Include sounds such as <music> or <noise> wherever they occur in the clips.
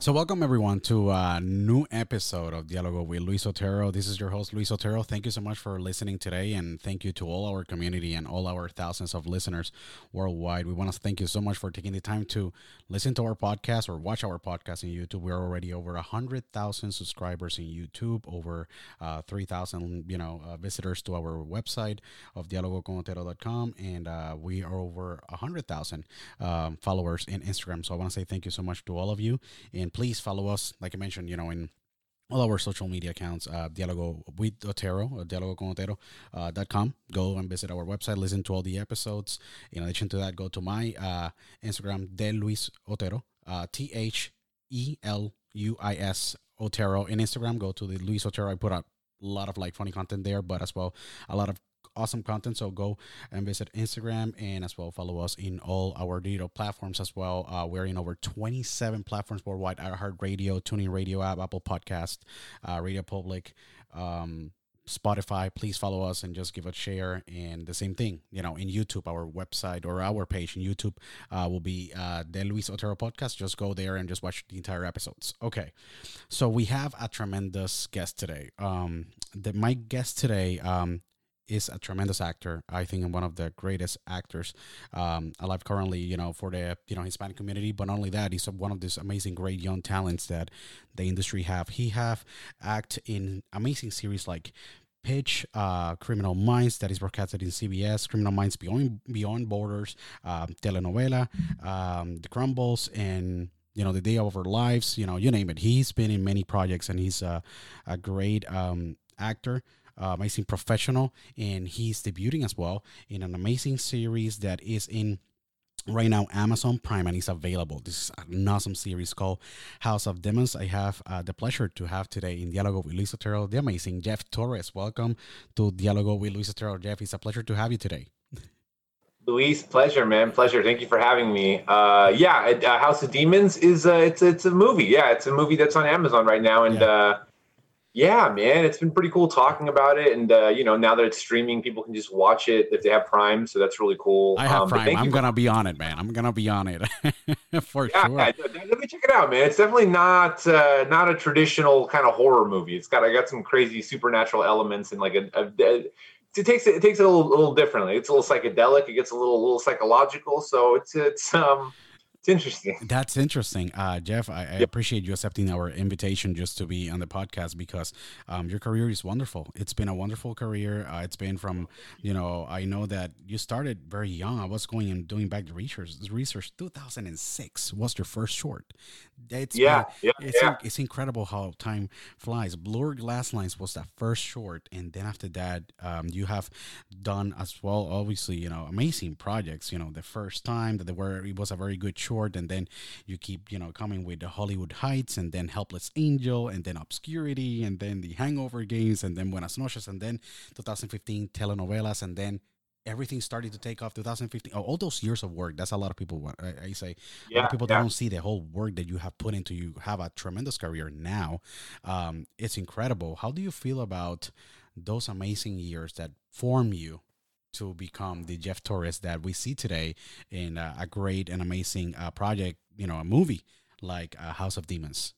So, welcome everyone to a new episode of Dialogo with Luis Otero. This is your host, Luis Otero. Thank you so much for listening today, and thank you to all our community and all our thousands of listeners worldwide. We want to thank you so much for taking the time to listen to our podcast or watch our podcast on YouTube. We're already over a hundred thousand subscribers in YouTube, over uh, three thousand, you know, uh, visitors to our website of dialogoconotero.com, and uh, we are over a hundred thousand um, followers in Instagram. So, I want to say thank you so much to all of you, and please follow us, like I mentioned, you know, in all our social media accounts, uh, Dialogo with Otero, or dialogoconotero.com. Uh, dot com. go and visit our website, listen to all the episodes. In addition to that, go to my uh, Instagram, De Luis Otero, uh, T H E L U I S Otero. In Instagram, go to the Luis Otero. I put out a lot of like funny content there, but as well, a lot of awesome content. So go and visit Instagram and as well follow us in all our digital platforms as well. Uh, we're in over 27 platforms worldwide: iHeartRadio, TuneIn Radio app, Apple Podcast, uh, Radio Public. Um, Spotify, please follow us and just give a share. And the same thing, you know, in YouTube, our website or our page in YouTube uh, will be uh, the Luis Otero podcast. Just go there and just watch the entire episodes. Okay, so we have a tremendous guest today. Um, the, my guest today um, is a tremendous actor. I think one of the greatest actors um, alive currently. You know, for the you know Hispanic community. But not only that, he's one of these amazing, great young talents that the industry have. He have act in amazing series like Pitch, uh, Criminal Minds, that is broadcasted in CBS, Criminal Minds Beyond Beyond Borders, um, telenovela, um, The Crumbles, and you know the Day of Our Lives. You know, you name it. He's been in many projects, and he's a, a great um, actor. Uh, amazing professional, and he's debuting as well in an amazing series that is in right now Amazon Prime and it's available. This is an awesome series called House of Demons. I have uh, the pleasure to have today in Dialogo with Luis Otero, the amazing Jeff Torres. Welcome to Dialogo with Luis Otero. Jeff, it's a pleasure to have you today. Luis, pleasure, man, pleasure. Thank you for having me. Uh, yeah, uh, House of Demons is uh, it's it's a movie. Yeah, it's a movie that's on Amazon right now, and Yeah. Uh, yeah, man, it's been pretty cool talking about it. And uh, you know, now that it's streaming, people can just watch it if they have Prime, so that's really cool. I have Um, Prime. I'm gonna be on it, man. I'm gonna be on it <laughs> for Yeah, sure. yeah, let me check it out, man. It's definitely not uh, not a traditional kind of horror movie. It's got I got some crazy supernatural elements and like a, a, a- it takes it, it takes it a little, little differently. It's a little psychedelic. It gets a little little psychological. So it's it's um it's interesting. That's interesting, uh, Jeff. I, I appreciate you accepting our invitation just to be on the podcast because um, your career is wonderful. It's been a wonderful career. Uh, it's been from, you know, I know that you started very young. I was going and doing back the research. Research 2006 was your first short. It's Yeah, been- yeah, it's, yeah. it's incredible how time flies. Blur Glass Lines was that first short, and then after that, um, you have done as well. Obviously, you know, amazing projects. You know, the first time that they were, it was a very good short, and then you keep, you know, coming with the Hollywood Heights, and then Helpless Angel, and then Obscurity, and then the Hangover Games, and then Buenas Noches, and then 2015 telenovelas, and then everything started to take off 2015 oh, all those years of work that's a lot of people want i, I say a lot Yeah, of people yeah. don't see the whole work that you have put into you have a tremendous career now. Um, it's incredible. How do you feel about those amazing years that form you to become the jeff torres that we see today in uh, a great and amazing uh, project you know a movie like uh, house of demons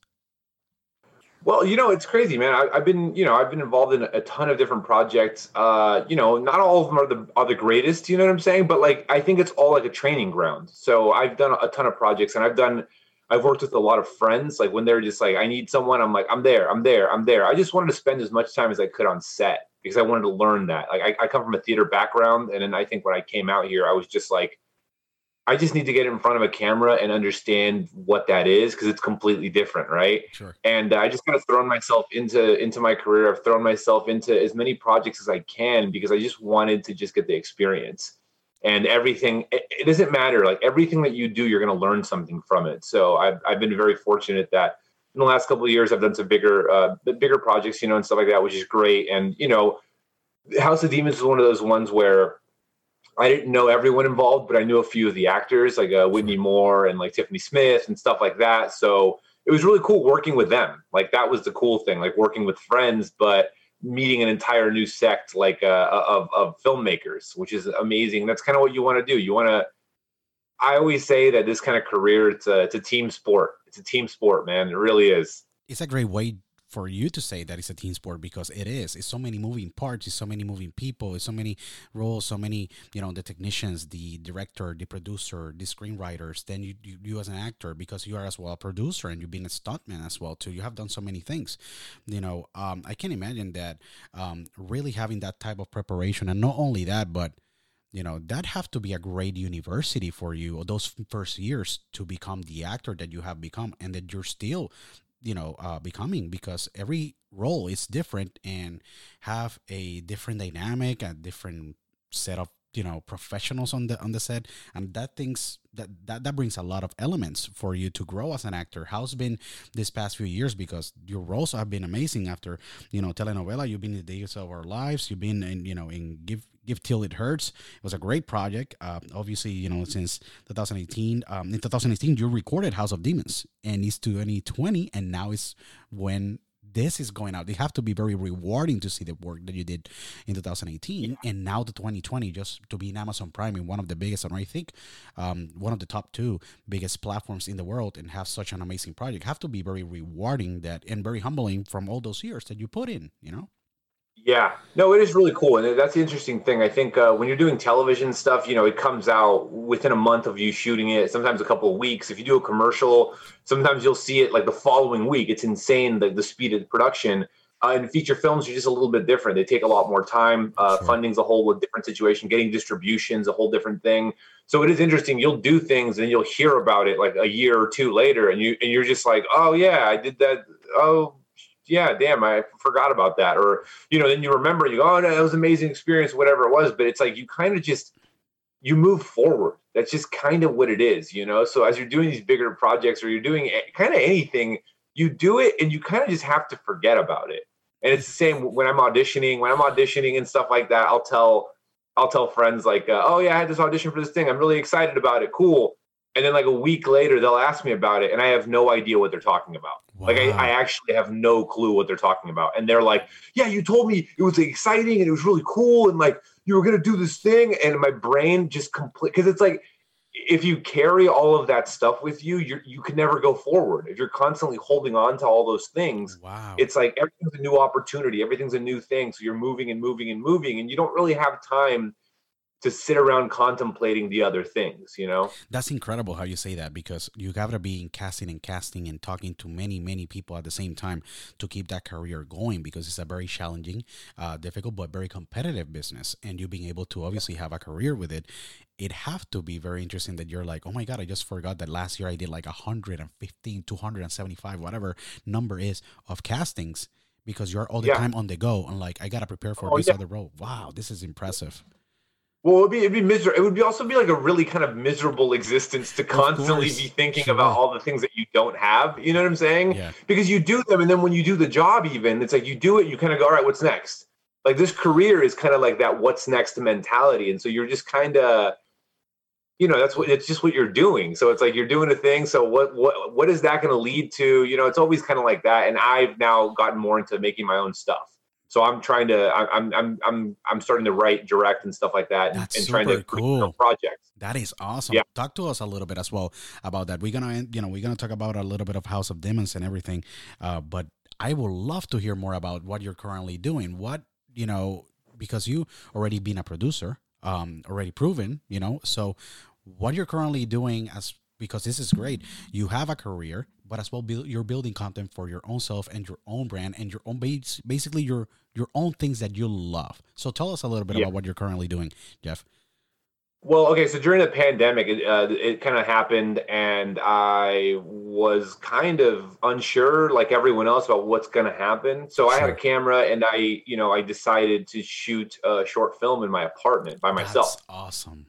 Well, you know, it's crazy, man. I, I've been, you know, I've been involved in a ton of different projects. Uh, you know, not all of them are the are the greatest. You know what I'm saying? But like, I think it's all like a training ground. So I've done a ton of projects, and I've done, I've worked with a lot of friends. Like when they're just like, I need someone, I'm like, I'm there, I'm there, I'm there. I just wanted to spend as much time as I could on set because I wanted to learn that. Like, I, I come from a theater background, and then I think when I came out here, I was just like. I just need to get in front of a camera and understand what that is because it's completely different, right? sure and uh, I just kind of thrown myself into into my career. I've thrown myself into as many projects as I can because I just wanted to just get the experience. And everything, it, it doesn't matter. Like everything that you do, you're going to learn something from it. So I've I've been very fortunate that in the last couple of years I've done some bigger uh, bigger projects, you know, and stuff like that, which is great. And you know, House of Demons is one of those ones where I didn't know everyone involved, but I knew a few of the actors, like uh, Whitney Moore and like Tiffany Smith and stuff like that. So it was really cool working with them. Like that was the cool thing, like working with friends, but meeting an entire new sect like uh, of of filmmakers, which is amazing. That's kind of what you want to do. You want to. I always say that this kind of career, it's a, it's a team sport. It's a team sport, man. It really is. It's a great way for you to say that it's a team sport because it is. It's so many moving parts, it's so many moving people, it's so many roles, so many, you know, the technicians, the director, the producer, the screenwriters, then you, you, you as an actor, because you are as well a producer and you've been a stuntman as well too. You have done so many things. You know, um, I can imagine that um, really having that type of preparation and not only that, but you know that have to be a great university for you those first years to become the actor that you have become and that you're still you know uh, becoming because every role is different and have a different dynamic a different set of you know professionals on the on the set and that things that that, that brings a lot of elements for you to grow as an actor. How's been this past few years? Because your roles have been amazing after you know telenovela you've been in the days of our lives you've been in you know in give give till it hurts it was a great project uh, obviously you know since 2018 um, in 2018 you recorded house of demons and it's 2020 and now it's when this is going out. They have to be very rewarding to see the work that you did in 2018 yeah. and now the 2020 just to be in Amazon Prime in one of the biggest and I think um, one of the top two biggest platforms in the world and have such an amazing project have to be very rewarding that and very humbling from all those years that you put in, you know? Yeah, no, it is really cool, and that's the interesting thing. I think uh, when you're doing television stuff, you know, it comes out within a month of you shooting it. Sometimes a couple of weeks. If you do a commercial, sometimes you'll see it like the following week. It's insane the, the speed of production. Uh, and feature films are just a little bit different. They take a lot more time. Uh, sure. Funding's a whole different situation. Getting distribution's a whole different thing. So it is interesting. You'll do things and you'll hear about it like a year or two later, and you and you're just like, oh yeah, I did that. Oh yeah, damn, I forgot about that. Or, you know, then you remember, you go, oh, no, that was an amazing experience, whatever it was. But it's like you kind of just, you move forward. That's just kind of what it is, you know? So as you're doing these bigger projects or you're doing kind of anything, you do it and you kind of just have to forget about it. And it's the same when I'm auditioning, when I'm auditioning and stuff like that, I'll tell, I'll tell friends like, uh, oh yeah, I had this audition for this thing. I'm really excited about it. Cool and then like a week later they'll ask me about it and i have no idea what they're talking about wow. like I, I, actually have no clue what they're talking about. And they're like yeah you told me it was exciting and it was really cool and like you were gonna do this thing. And my brain just complete because it's like if you carry all of that stuff with you you you can never go forward. If you're constantly holding on to all those things wow. it's like everything's a new opportunity everything's a new thing. So you're moving and moving and moving and you don't really have time to sit around contemplating the other things, you know? That's incredible how you say that because you got to be in casting and casting and talking to many, many people at the same time to keep that career going because it's a very challenging, uh, difficult, but very competitive business. And you being able to obviously have a career with it, it have to be very interesting that you're like, oh my God, I just forgot that last year I did like 115, 275, whatever number is of castings because you're all the yeah. time on the go and like, I got to prepare for oh, this yeah. other role. Wow, this is impressive. Well, it'd be it'd be miserable. It would be also be like a really kind of miserable existence to constantly be thinking sure. about all the things that you don't have. You know what I'm saying? Yeah. Because you do them, and then when you do the job, even it's like you do it, you kind of go, all right, what's next? Like this career is kind of like that what's next mentality, and so you're just kind of, you know, that's what it's just what you're doing. So it's like you're doing a thing. So what what what is that going to lead to? You know, it's always kind of like that. And I've now gotten more into making my own stuff. So I'm trying to I'm I'm I'm I'm starting to write, direct, and stuff like that, That's and trying to cool projects. That is awesome. Yeah. Talk to us a little bit as well about that. We're gonna you know we're gonna talk about a little bit of House of Demons and everything, uh, but I would love to hear more about what you're currently doing. What you know because you already been a producer, um, already proven, you know. So what you're currently doing as because this is great. You have a career, but as well, you're building content for your own self and your own brand and your own base, basically your your own things that you love. So tell us a little bit yeah. about what you're currently doing, Jeff. Well, okay, so during the pandemic, it, uh, it kind of happened, and I was kind of unsure, like everyone else, about what's going to happen. So sure. I had a camera, and I, you know, I decided to shoot a short film in my apartment by myself. That's awesome.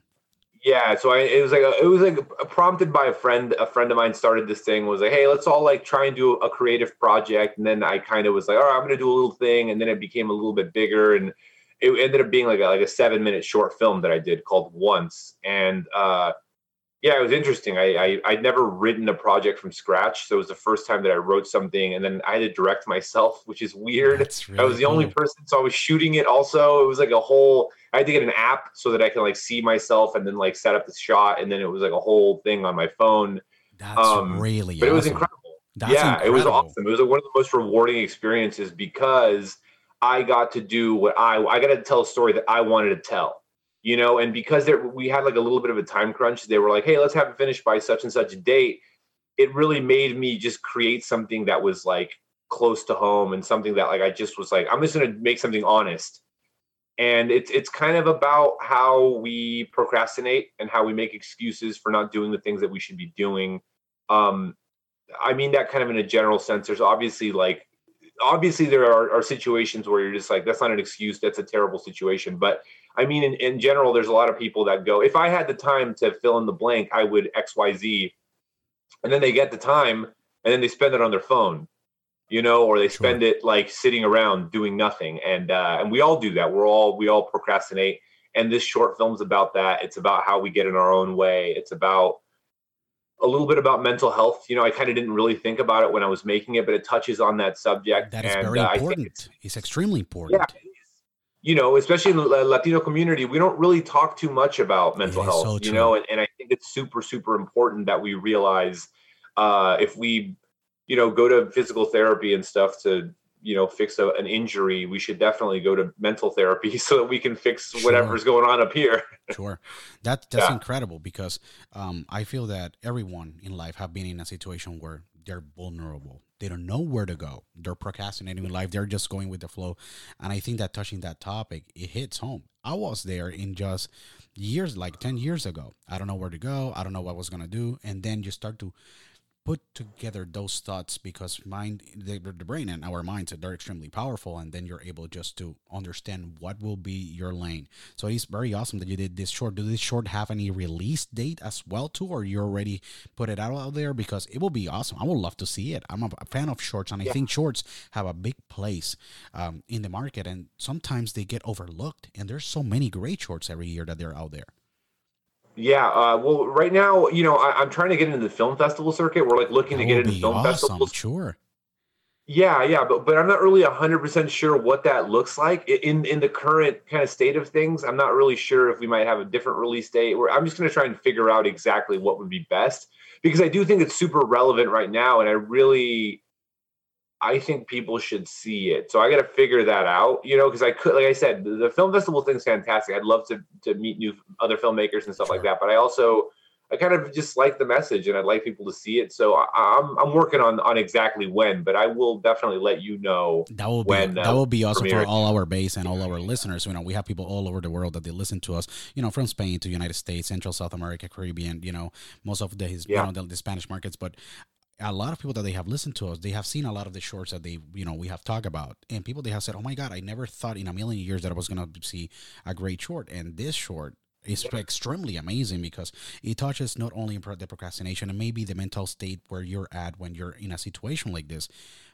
Yeah, so I, it was like a, it was like prompted by a friend. A friend of mine started this thing. Was like, hey, let's all like try and do a creative project. And then I kind of was like, all right, I'm gonna do a little thing. And then it became a little bit bigger, and it ended up being like a, like a seven minute short film that I did called Once, and uh, yeah, it was interesting. I, I I'd never written a project from scratch, so it was the first time that I wrote something, and then I had to direct myself, which is weird. That's I was the only cool. person, so I was shooting it. Also, it was like a whole. I had to get an app so that I can like see myself and then like set up the shot, and then it was like a whole thing on my phone. That's um, really But it was incredible. That's yeah, it was awesome. It was like one of the most rewarding experiences because I got to do what I I got to tell a story that I wanted to tell. You know, and because there, we had like a little bit of a time crunch, they were like, "Hey, let's have it finished by such and such a date." It really made me just create something that was like close to home and something that like I just was like, I'm just gonna make something honest. And it's it's kind of about how we procrastinate and how we make excuses for not doing the things that we should be doing. Um, I mean that kind of in a general sense. There's obviously like obviously there are, are situations where you're just like, that's not an excuse, that's a terrible situation. But I mean in, in general, there's a lot of people that go, if I had the time to fill in the blank, I would XYZ. And then they get the time and then they spend it on their phone, you know, or they spend it like sitting around doing nothing. And uh, and we all do that. We're all we all procrastinate. And this short film's about that. It's about how we get in our own way. It's about a little bit about mental health. You know, I kind of didn't really think about it when I was making it, but it touches on that subject. That is and, very uh, I think important. it's- It's, extremely important. yeah. You know, especially in the Latino community, we don't really talk too much about mental health. so you know, and, and I think it's super, super important that we realize uh, if we, you know, go to physical therapy and stuff to, you know, fix a, an injury, we should definitely go to mental therapy <laughs> so that we can fix Sure. whatever's going on up here. Sure, that <laughs> that's Yeah. incredible because um, I feel that everyone in life have been in a situation where they're vulnerable. They don't know where to go. They're procrastinating in life. They're just going with the flow, and I think that touching that topic it hits home. I was there in just years, like ten years ago. I don't know where to go. I don't know what I was gonna do, and then you start to put together those thoughts because mind the, the brain and our minds they're extremely powerful and then you're able just to understand what will be your lane. So it's very awesome that you did this short. Do this short have any release date as well too or you already put it out, out there? Because it will be awesome. I would love to see it. I'm a, a fan of shorts and i think shorts have a big place um, in the market and sometimes they get overlooked and there's so many great shorts every year that they're out there Yeah, uh, well, right now, you know, I, I'm trying to get into the film festival circuit. We're like looking that to get into film awesome festivals. sure Yeah, yeah, but but I'm not really hundred percent sure what that looks like in in the current kind of state of things. I'm not really sure if we might have a different release date. Where I'm just going to try and figure out exactly what would be best because I do think it's super relevant right now, and I really, I think people should see it. So I got to figure that out, you know, because I could, like I said, the, the film festival thing's fantastic. I'd love to to meet new other filmmakers and stuff like that, but I also I kind of just like the message and I'd like people to see it. So I, I'm I'm working on on exactly when, but I will definitely let you know. That will be when, that uh, will be also for all our base and all our listeners. You know, we have people all over the world that they listen to us. You know, from Spain to United States, Central South America, Caribbean. You know, most of the his, Yeah. you know the, the Spanish markets, but. A lot of people that they have listened to us, they have seen a lot of the shorts that they, you know, we have talked about, and people they have said, "Oh my God, I never thought in a million years that I was gonna see a great short." And this short is extremely amazing because it touches not only the procrastination and maybe the mental state where you're at when you're in a situation like this,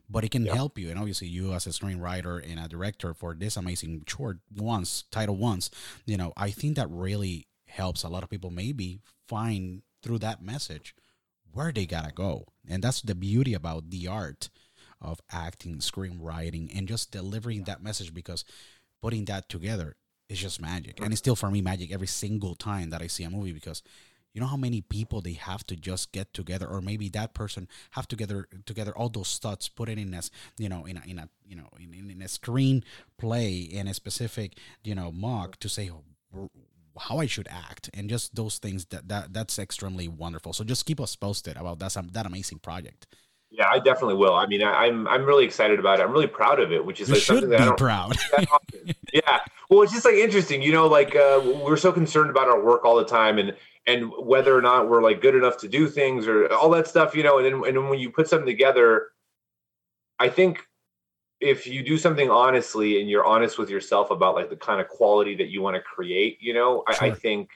but it can help you. And obviously, you as a screenwriter and a director for this amazing short once title once, you know, I think that really helps a lot of people maybe find through that message where they gotta go, and that's the beauty about the art of acting, screenwriting, and just delivering that message because putting that together is just magic, and it's still for me magic every single time that I see a movie because you know how many people they have to just get together or maybe that person have together together all those thoughts put it in as you know in a in a you know in, in, a screen play in a specific you know mock to say oh, how I should act and just those things that, that that's extremely wonderful so just keep us posted about that that amazing project Yeah, I definitely will. I mean, I, I'm I'm really excited about it. I'm really proud of it, which is you like should something be that I don't proud <laughs> yeah. Well, it's just like interesting, you know, like uh, we're so concerned about our work all the time and and whether or not we're like good enough to do things or all that stuff, you know, and then and then when you put something together, I think if you do something honestly and you're honest with yourself about like the kind of quality that you want to create, you know, I, I think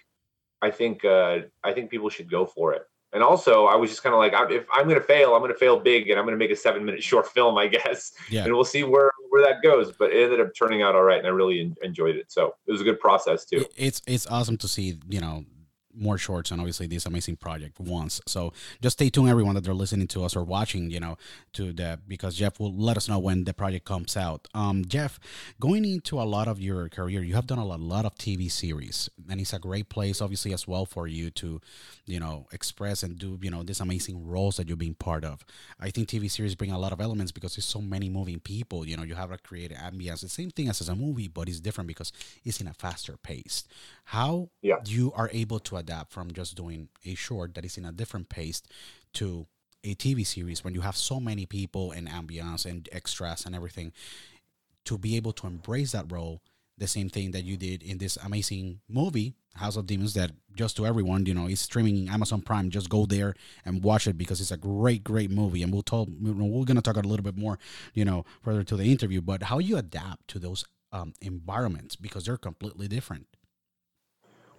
I think uh I think people should go for it. And also, I was just kind of like, if I'm going to fail, I'm going to fail big, and I'm going to make a seven minute <laughs> short film, I guess yeah and we'll see where where that goes, but it ended up turning out all right, and I really enjoyed it. So it was a good process too. It's it's awesome to see you know more shorts and obviously this amazing project once. So just stay tuned, everyone that they're listening to us or watching, you know, to the because Jeff will let us know when the project comes out. Um, Jeff, going into a lot of your career, you have done a lot, lot of TV series, and it's a great place, obviously, as well for you to, you know, express and do you know these amazing roles that you're being part of. I think TV series bring a lot of elements because there's so many moving people. You know, you have to create ambience. The same thing as as a movie, but it's different because it's in a faster pace. How Yeah. you are able to adapt from just doing a short that is in a different pace to a TV series when you have so many people and ambience and extras and everything to be able to embrace that role. The same thing that you did in this amazing movie House of Demons that just to everyone you know is streaming Amazon Prime. Just go there and watch it because it's a great great movie. And we'll talk we're going to talk a little bit more you know further to the interview but how you adapt to those um, environments because they're completely different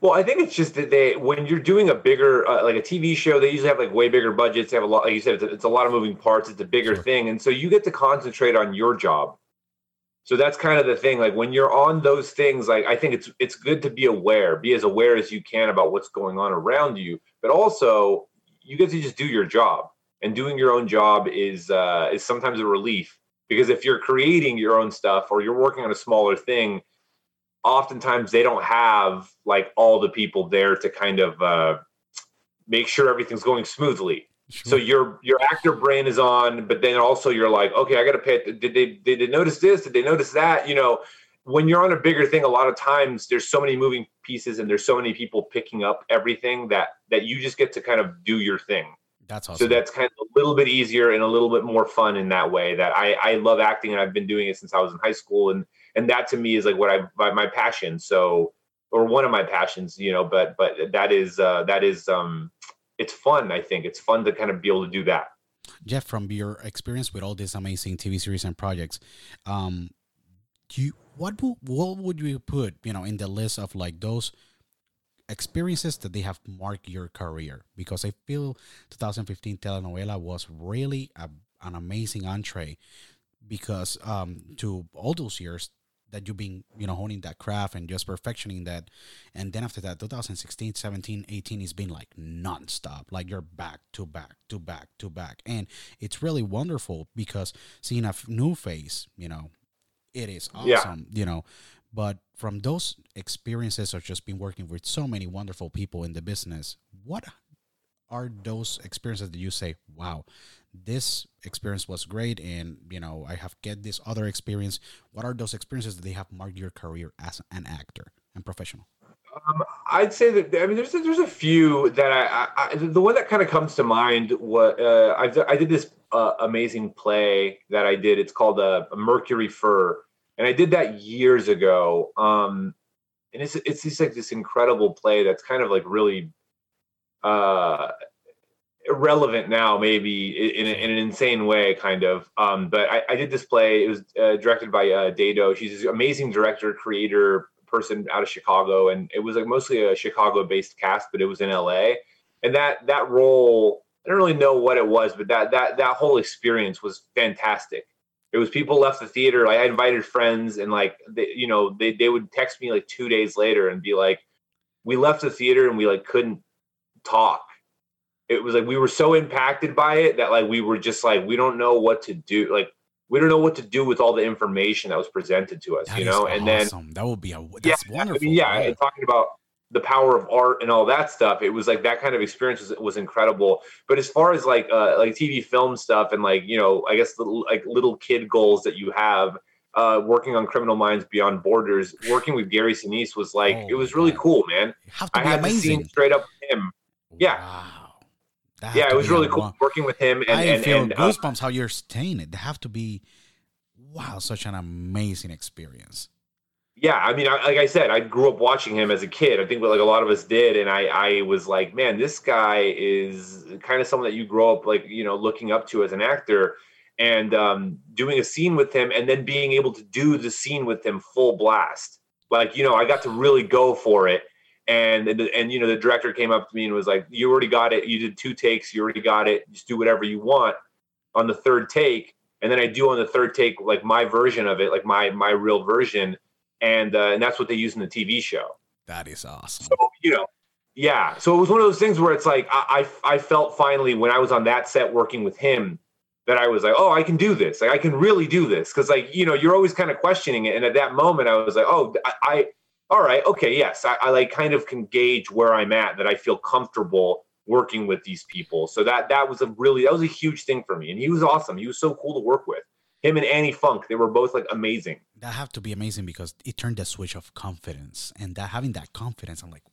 Well, I think it's just that they, when you're doing a bigger, uh, like a TV show, they usually have like way bigger budgets. They have a lot, like you said, it's a, it's a lot of moving parts. It's a bigger Sure. thing. And so you get to concentrate on your job. So that's kind of the thing. Like when you're on those things, like I think it's, it's good to be aware, be as aware as you can about what's going on around you, but also you get to just do your job and doing your own job is, uh, is sometimes a relief because if you're creating your own stuff or you're working on a smaller thing, oftentimes they don't have like all the people there to kind of uh, make sure everything's going smoothly. So your your actor brain is on, but then also you're like, okay, I got to pay. Did they did they notice this? Did they notice that? You know, when you're on a bigger thing, a lot of times there's so many moving pieces and there's so many people picking up everything that that you just get to kind of do your thing. that's awesome So that's kind of a little bit easier and a little bit more fun in that way. That I I love acting and I've been doing it since I was in high school and and that to me is like what I my, my passion. So or one of my passions, you know. But but that is uh, that is um it's fun. I think it's fun to kind of be able to do that. Jeff, from your experience with all these amazing TV series and projects, um, do you what what would you put you know in the list of like those experiences that they have marked your career? Because I feel 2015 telenovela was really a, an amazing entree because um to all those years that you've been you know honing that craft and just perfectioning that. And then after that 2016 17 18 has been like nonstop. Like you're back to back to back to back. And it's really wonderful because seeing a f- new face you know it is Yeah. awesome you know. But from those experiences of just been working with so many wonderful people in the business what are those experiences that you say wow this experience was great and you know i have get this other experience what are those experiences that they have marked your career as an actor and professional Um, I'd say that I mean, there's a, there's a few that I, I, the one that kind of comes to mind. What uh, I did this uh, amazing play that I did. It's called uh, Mercury Fur, and I did that years ago. Um, and it's it's just like this incredible play that's kind of like really uh irrelevant now maybe in, in an insane way kind of. Um but i, I did this play it was uh, directed by uh dado. She's an amazing director creator person out of chicago and it was like mostly a chicago based cast but it was in la and that that role i don't really know what it was but that that that whole experience was fantastic. It was people left the theater like i invited friends and like they, you know they, they would text me like two days later and be like we left the theater and we like couldn't talk it was like we were so impacted by it that like we were just like we don't know what to do like we don't know what to do with all the information that was presented to us That you know and then that would be a that's yeah, wonderful I mean, yeah, talking about the power of art and all that stuff, it was like that kind of experience was, was incredible. But as far as like uh, like TV film stuff and like you know, I guess little, like little kid goals that you have, uh, working on Criminal Minds Beyond Borders, working with Gary Sinise was like Oh it was really God. cool, man. I be had the amazing scene straight up with him. yeah. wow Yeah, it was really cool wa- working with him and I and, feel and uh, goosebumps how you're saying it. They have to be, wow, such an amazing experience. yeah i mean I, like i said i grew up watching him as a kid i think like a lot of us did and i i was like man this guy is kind of someone that you grow up like you know looking up to as an actor and um doing a scene with him and then being able to do the scene with him full blast like you know i got to really go for it and and, you know the director came up to me and was like you already got it you did two takes you already got it just do whatever you want on the third take and then I do on the third take like my version of it, like my my real version, and uh, and that's what they use in the TV show. That is awesome. So you know, yeah. So it was one of those things where it's like I I, I felt finally when I was on that set working with him that I was like, oh, I can do this. Like I can really do this because like you know you're always kind of questioning it, and at that moment I was like, oh, I. All right, okay, yes, I, I like kind of can gauge where I'm at that I feel comfortable working with these people. So that that was a really that was a huge thing for me. And he was awesome. He was so cool to work with. Him and Annie Funke, they were both like amazing. That have to be amazing because it turned the switch of confidence, and that having that confidence, I'm like,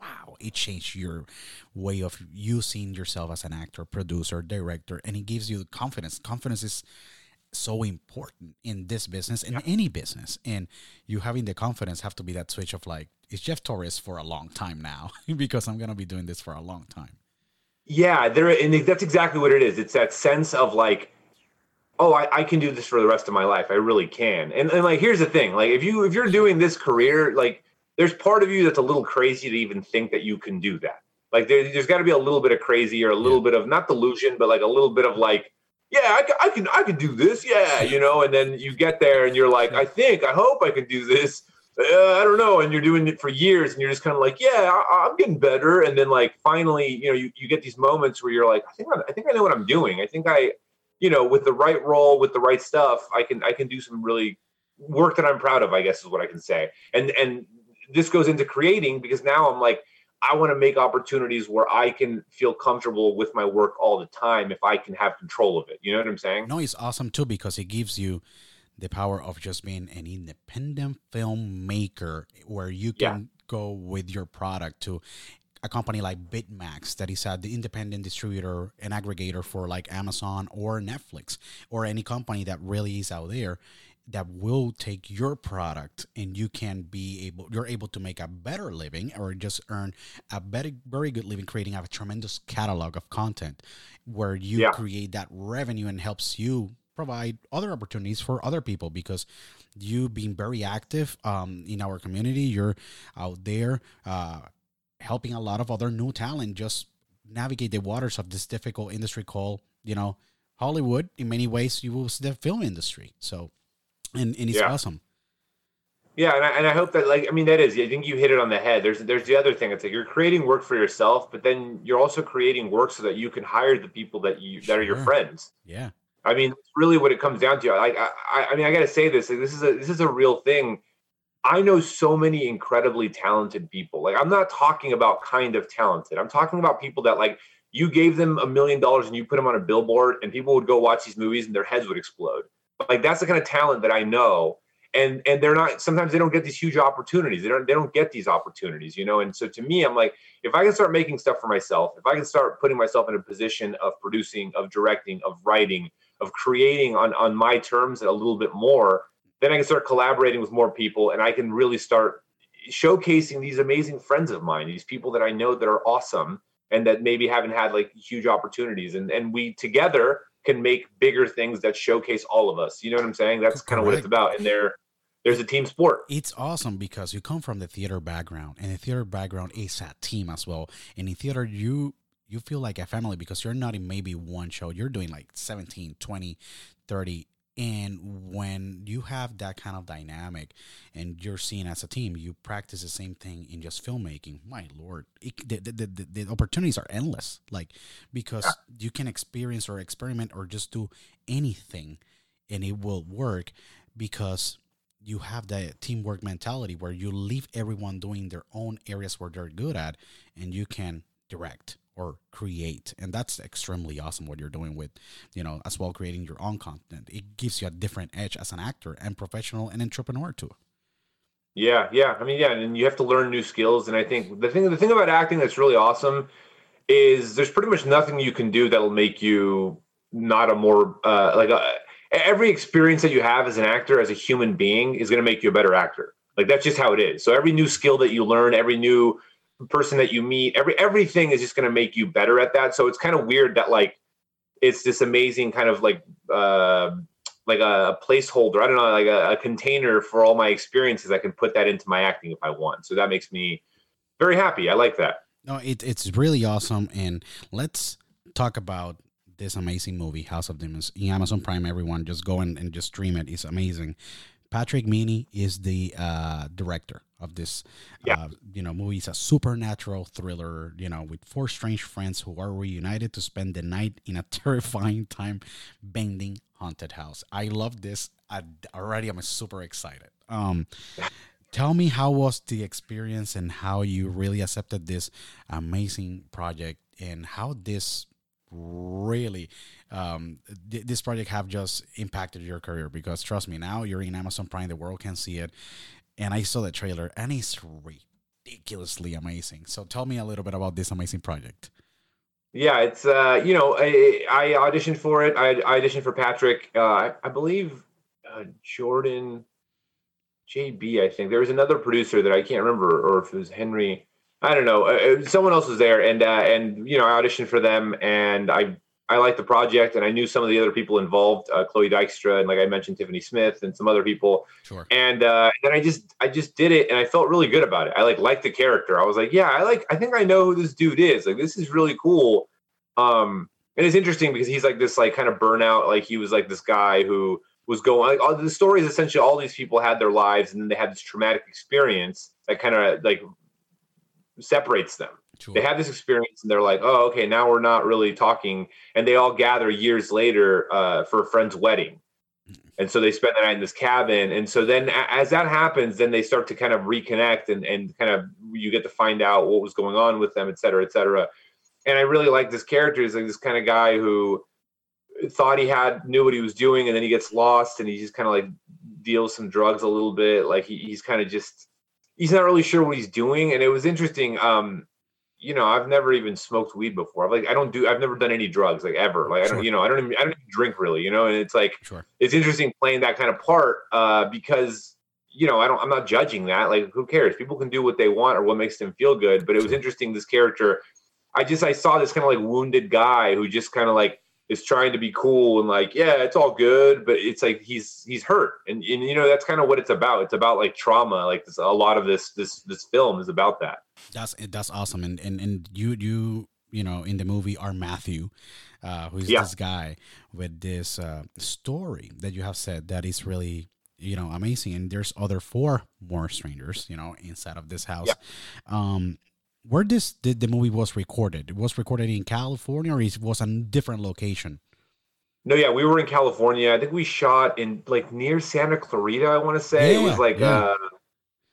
wow, it changed your way of using yourself as an actor, producer, director, and it gives you confidence. Confidence is so important in this business in yeah. any business. And you having the confidence have to be that switch of like it's jeff torres for a long time now <laughs> because i'm gonna be doing this for a long time. Yeah there and that's exactly what it is. It's that sense of like oh I, I can do this for the rest of my life. I really can. And, and like here's the thing. Like if you if you're doing this career like there's part of you that's a little crazy to even think that you can do that. Like there, has got to be a little bit of crazy or a little yeah. bit of not delusion but like a little bit of like yeah, I, I, can, I can do this. Yeah, you know, and then you get there and you're like, I think, I hope I can do this. Uh, I don't know. And you're doing it for years and you're just kind of like, yeah, I, am getting better. And then like finally, you know, you, you get these moments where you're like, I think, I, I think I know what I'm doing. I think I, you know, with the right role, with the right stuff, I can, I can do some really work that I'm proud of, I guess is what I can say. And, and this goes into creating because now I'm like, I want to make opportunities where I can feel comfortable with my work all the time if I can have control of it. You know what I'm saying? No, it's awesome too because it gives you the power of just being an independent filmmaker where you can yeah. go with your product to a company like Bitmax that is at the independent distributor and aggregator for like Amazon or Netflix or any company that really is out there that will take your product and you can be able you're able to make a better living or just earn a better very good living creating a tremendous catalog of content where you yeah. create that revenue and helps you provide other opportunities for other people because you being very active um, in our community you're out there uh, helping a lot of other new talent just navigate the waters of this difficult industry called you know hollywood in many ways you will see the film industry so and and he's yeah. awesome. Yeah, and I, and I hope that like I mean that is I think you hit it on the head. There's there's the other thing. It's like you're creating work for yourself, but then you're also creating work so that you can hire the people that you that are your friends. Yeah. I mean, really, what it comes down to. Like, I, I mean, I got to say this. Like, this is a this is a real thing. I know so many incredibly talented people. Like, I'm not talking about kind of talented. I'm talking about people that like you gave them a million dollars and you put them on a billboard, and people would go watch these movies and their heads would explode. Like that's the kind of talent that I know. And and they're not sometimes they don't get these huge opportunities. They don't they don't get these opportunities, you know. And so to me, I'm like, if I can start making stuff for myself, if I can start putting myself in a position of producing, of directing, of writing, of creating on on my terms a little bit more, then I can start collaborating with more people and I can really start showcasing these amazing friends of mine, these people that I know that are awesome and that maybe haven't had like huge opportunities. And and we together can make bigger things that showcase all of us. You know what I'm saying? That's kind of what it's about. And there, there's a team sport. It's awesome because you come from the theater background, and the theater background is a team as well. And in theater, you you feel like a family because you're not in maybe one show. You're doing like 17, 20, 30 and when you have that kind of dynamic and you're seen as a team, you practice the same thing in just filmmaking. My lord, it, the, the, the, the, opportunities are endless. Like, because you can experience or experiment or just do anything and it will work because you have that teamwork mentality where you leave everyone doing their own areas where they're good at and you can direct or create. And that's extremely awesome what you're doing with you know as well creating your own content. It gives you a different edge as an actor and professional and entrepreneur too. Yeah yeah. I mean yeah and you have to learn new skills. And i think the thing the thing about acting that's really awesome is there's pretty much nothing you can do that'll make you not a more uh, like a, every experience that you have as an actor as a human being is going to make you a better actor. Like that's just how it is. So every new skill that you learn every new person that you meet, every everything is just going to make you better at that. So it's kind of weird that like it's this amazing kind of like uh, like a, placeholder. I don't know, like a, a, container for all my experiences. I can put that into my acting if I want. So that makes me very happy. I like that. No, it, it's really awesome. And let's talk about this amazing movie, House of Demons, in Amazon Prime. Everyone, just go and, and just stream it. It's amazing. Patrick Meaney is the uh, director of this, Yeah. uh, you know, movie. It's a supernatural thriller, you know, with four strange friends who are reunited to spend the night in a <laughs> terrifying time bending haunted house. I love this. I, already, I'm super excited. Um, tell me how was the experience and how you really accepted this amazing project and how this really um, th- this project have just impacted your career because trust me now you're in amazon prime the world can see it and i saw the trailer and it's ridiculously amazing so tell me a little bit about this amazing project Yeah, it's uh, you know, I, I auditioned for it. I, I auditioned for Patrick. Uh, I, believe uh, Jordan JB. I think there was another producer that I can't remember, or if it was Henry. I don't know. Uh, uh, someone else was there, and uh, and you know, I auditioned for them, and I I liked the project, and I knew some of the other people involved, uh, Chloe Dykstra, and like I mentioned, Tiffany Smith, and some other people sure and uh, then I just I just did it, and I felt really good about it. I like liked the character. I was like, yeah, I like. I think I know who this dude is. Like, this is really cool. Um, and it's interesting because he's like this like kind of burnout. Like he was like this guy who was going. Like, all the story is essentially all these people had their lives, and then they had this traumatic experience that kind of like separates them sure. They have this experience and they're like oh okay now we're not really talking and they all gather years later uh, for a friend's wedding. And so they spend the night in this cabin and so then as that happens then they start to kind of reconnect and, and kind of you get to find out what was going on with them et cetera et cetera. And i really like this character. He's like this kind of guy who thought he had knew what he was doing and then he gets lost and he just kind of like deals some drugs a little bit. Like he, he's kind of just he's not really sure what he's doing and it was interesting um you know i've never even smoked weed before. I've, like i don't do i've never done any drugs like ever. Like i don't you know i don't even i don't even drink really you know and it's like sure. it's interesting playing that kind of part uh because you know i don't i'm not judging that. Like who cares? People can do what they want or what makes them feel good but it was interesting this character i just i saw this kind of like wounded guy who just kind of like is trying to be cool and like yeah it's all good but it's like he's he's hurt. And, and you know that's kind of what it's about. It's about like trauma. Like this a lot of this this this film is about that. That's that's awesome, and and and you you you know in the movie are Matthew, uh, who's Yeah. this guy with this uh, story that you have said that is really you know amazing, and there's other four more strangers you know inside of this house. Um, where this the, the movie was recorded? It was recorded in California, or it was a different location. no yeah we were in california i think we shot in like near santa clarita i want to say it was like yeah. uh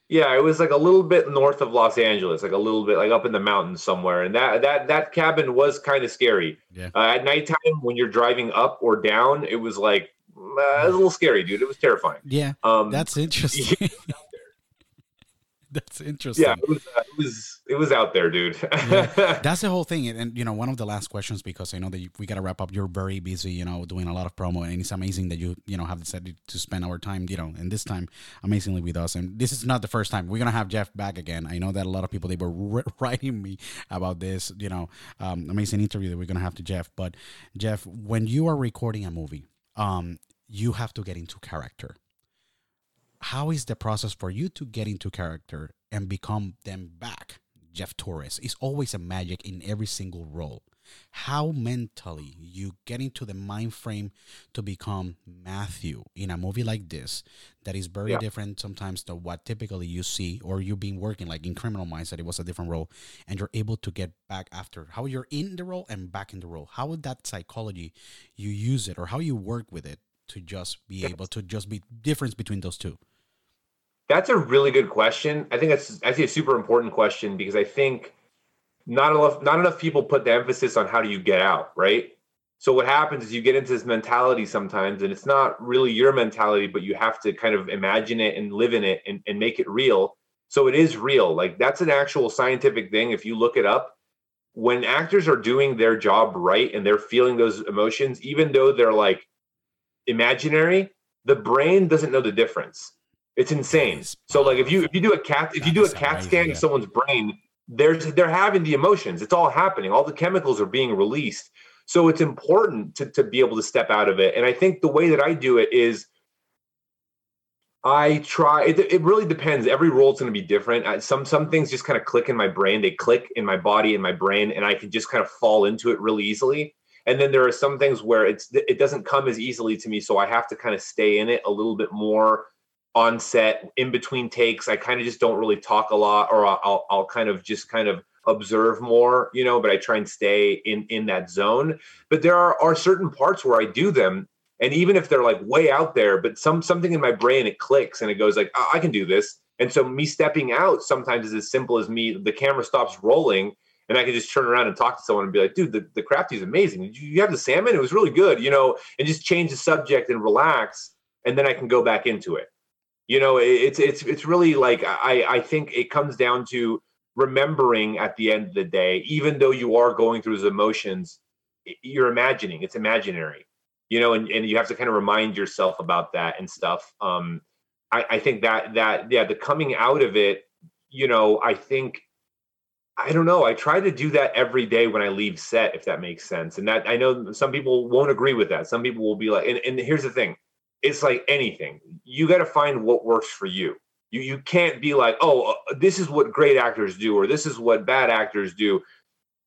yeah it was like a little bit north of los angeles like a little bit like up in the mountains somewhere and that that that cabin was kind of scary Yeah. uh, at nighttime when you're driving up or down it was like uh, it was a little scary dude it was terrifying Yeah, um that's <laughs> interesting. That's interesting. yeah it was, uh, it was it was out there dude <laughs> That's the whole thing, and, and, you know, one of the last questions because I know that you, we got to wrap up. You're very busy, you know, doing a lot of promo, and it's amazing that you, you know, have decided to spend our time, you know, and this time amazingly with us. And this is not the first time we're gonna have Jeff back again. I know that a lot of people they were <laughs> writing me about this, you know, um, amazing interview that we're gonna have to Jeff. But Jeff, when you are recording a movie, um, you have to get into character. How is the process for you to get into character and become them back? Jeff Torres is always a magic in every single role. How mentally you get into the mind frame to become Matthew in a movie like this that is very Yeah. different sometimes to what typically you see or you've been working like in Criminal Minds that it was a different role and you're able to get back after how you're in the role and back in the role. How would that psychology you use it or how you work with it to just be able to just be difference between those two? That's a really good question. I think that's actually a super important question because I think not enough not enough people put the emphasis on how do you get out, right? So what happens is you get into this mentality sometimes, and it's not really your mentality, but you have to kind of imagine it and live in it and, and make it real. So it is real. Like that's an actual scientific thing. If you look it up, when actors are doing their job right and they're feeling those emotions, even though they're like imaginary, the brain doesn't know the difference. It's insane. So like if you if you do a cat if you do a CAT scan of someone's brain, there's they're having the emotions. It's all happening. All the chemicals are being released. So it's important to, to be able to step out of it. And I think the way that I do it is I try it, it really depends. Every role is going to be different. Some some things just kind of click in my brain. They click in my body and my brain, and I can just kind of fall into it really easily. and then there are some things where it's it doesn't come as easily to me so i have to kind of stay in it a little bit more on set in between takes i kind of just don't really talk a lot or I'll, I'll kind of just kind of observe more you know but i try and stay in in that zone but there are, are certain parts where i do them and even if they're like way out there but some something in my brain it clicks and it goes like i can do this and so me stepping out sometimes is as simple as me the camera stops rolling and I can just turn around and talk to someone and be like, dude, the, the crafty is amazing. Did you have the salmon? It was really good, you know, and just change the subject and relax. And then I can go back into it. You know, it's it's it's really like I I think it comes down to remembering at the end of the day, even though you are going through those emotions, you're imagining, it's imaginary, you know, and, and you have to kind of remind yourself about that and stuff. Um, I, I think that that yeah, the coming out of it, you know, I think I don't know. I try to do that every day when I leave set, if that makes sense. And that I know some people won't agree with that. Some people will be like, and, and here's the thing it's like anything. You got to find what works for you. You you can't be like, oh, uh, this is what great actors do, or this is what bad actors do.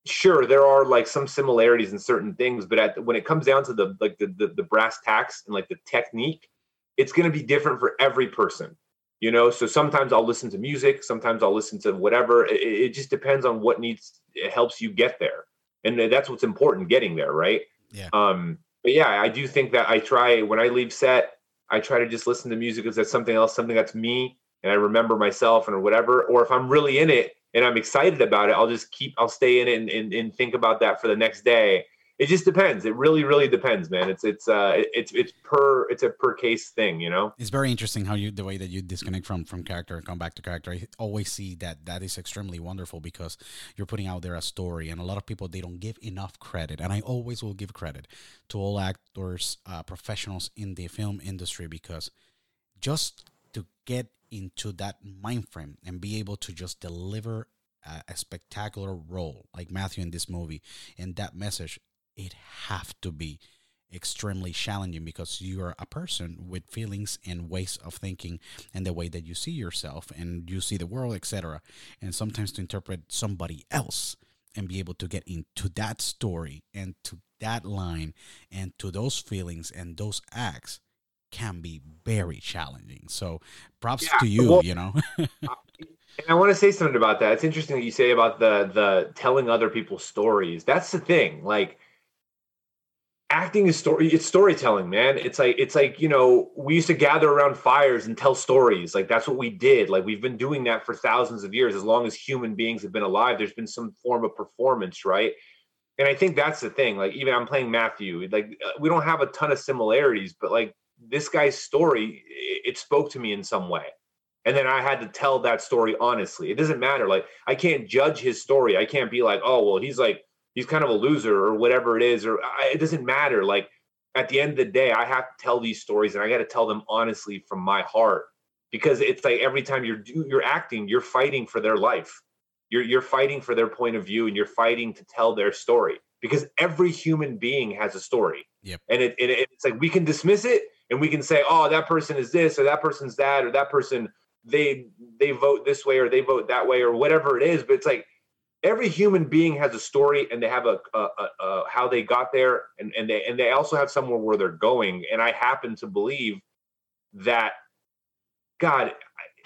Sure, there are like some similarities in certain things, but at, when it comes down to the like the, the the brass tacks and like the technique, it's going to be different for every person you know so sometimes i'll listen to music sometimes i'll listen to whatever it, it, just depends on what needs it helps you get there and that's what's important getting there right yeah um but yeah i do think that i try when i leave set i try to just listen to music because that's something else something that's me and i remember myself and or whatever. Or if i'm really in it and i'm excited about it i'll just keep i'll stay in it and, and, and think about that for the next day it just depends. It really, really depends, man. It's it's uh it's it's per it's a per case thing, you know. It's very interesting how you the way that you disconnect from from character and come back to character. I always see that that is extremely wonderful because you're putting out there a story, and a lot of people they don't give enough credit, and I always will give credit to all actors, uh, professionals in the film industry because just to get into that mind frame and be able to just deliver a, a spectacular role like Matthew in this movie and that message it have to be extremely challenging because you're a person with feelings and ways of thinking and the way that you see yourself and you see the world etc and sometimes to interpret somebody else and be able to get into that story and to that line and to those feelings and those acts can be very challenging. So props yeah, to you well, you know? <laughs> And i want to say something about that. It's interesting that you say about the the telling other people's stories. That's the thing like acting is story it's storytelling man. It's like it's like you know we used to gather around fires and tell stories. Like that's what we did. Like we've been doing that for thousands of years. As long as human beings have been alive there's been some form of performance right? And i think that's the thing. Like even i'm playing matthew. Like uh, we don't have a ton of similarities but like this guy's story it spoke to me in some way. And then i had to tell that story honestly. It doesn't matter. Like i can't judge his story. I can't be like oh well he's like he's kind of a loser or whatever it is, or it doesn't matter. Like at the end of the day, I have to tell these stories and I got to tell them honestly from my heart because it's like every time you're you're acting, you're fighting for their life. You're you're fighting for their point of view and you're fighting to tell their story because every human being has a story. Yep. And it, it it's like we can dismiss it and we can say, oh, that person is this or that person's that or that person they they vote this way or they vote that way or whatever it is. But it's like every human being has a story and they have a, a, a, a, how they got there and, and they and they also have somewhere where they're going. And i happen to believe that god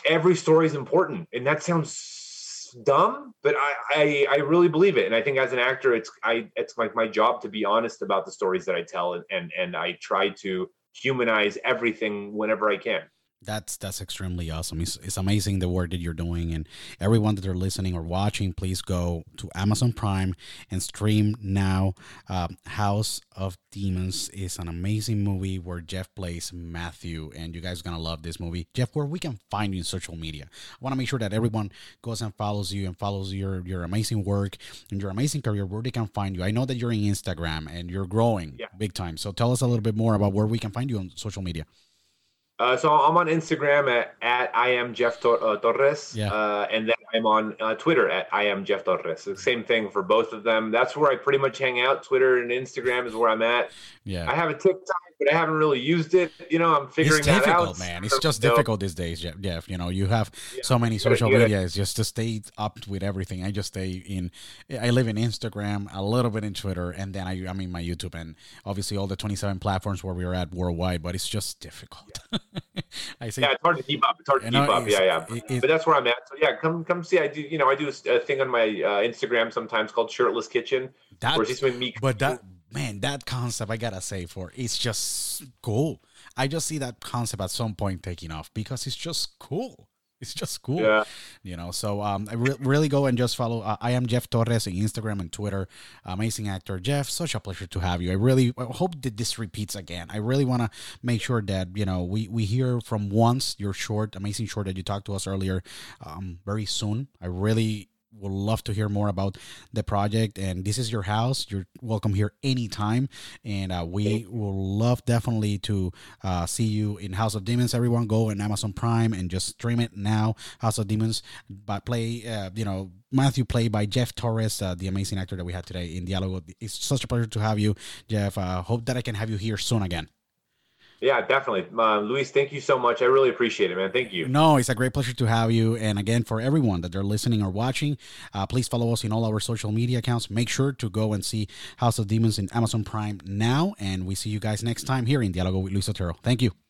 every story is important. And that sounds dumb but I, I i really believe it. And i think as an actor it's i it's like my job to be honest about the stories that i tell and and, and i try to humanize everything whenever i can that's that's extremely awesome. It's, it's amazing the work that you're doing, and everyone that are listening or watching, please go to Amazon Prime and stream now. Uh, House of Demons is an amazing movie where Jeff plays Matthew, and you guys are gonna love this movie. Jeff, where we can find you in social media, I want to make sure that everyone goes and follows you and follows your your amazing work and your amazing career. Where they can find you. I know that you're in Instagram and you're growing yeah. big time. So tell us a little bit more about where we can find you on social media. Uh, so I'm on Instagram at, at I am Jeff Tor- uh, Torres, yeah. uh, and then I'm on uh, Twitter at I am Jeff Torres. The same thing for both of them. That's where I pretty much hang out. Twitter and Instagram is where I'm at. Yeah. I have a TikTok but I haven't really used it. You know, I'm figuring it's that difficult, out. man. It's just know, difficult these days, Jeff. Jeff. You know, you have so many social gotta- media. It's just to stay up with everything. I just stay in. I live in Instagram, a little bit in Twitter, and then I, I'm in my YouTube, and obviously all the 27 platforms where we are at worldwide. But it's just difficult. <laughs> I say, Yeah, it's hard to keep up. It's hard to keep know, up. Yeah, yeah. it- but that's where I'm at. So yeah, come come see. I do. You know, I do a thing on my uh, Instagram sometimes called Shirtless Kitchen, that, where it's just me. but that man, that concept, I gotta say, for it's just cool. I just see that concept at some point taking off because it's just cool. It's just cool. Yeah. you know so um i re- really go and just follow uh, i am jeff torres on instagram and twitter amazing actor jeff such a pleasure to have you i really I hope that this repeats again i really want to make sure that you know we we hear from once your short amazing short that you talked to us earlier um very soon i really would love to hear more about the project. And this is your house. You're welcome here anytime. And uh, we will love definitely to uh, see you in house of demons. Everyone go on amazon prime and just stream it now house of demons. But play uh, you know matthew played by jeff torres uh, the amazing actor that we had today in dialogo. It's such a pleasure to have you jeff. Uh, hope that i can have you here soon again Yeah, definitely, uh, Luis. Thank you so much. I really appreciate it, man. Thank you. No, it's a great pleasure to have you. And again, for everyone that they're listening or watching, uh, please follow us in all our social media accounts. Make sure to go and see House of Demons in Amazon Prime now. And we see you guys next time here in Dialogo with Luis Otero. Thank you.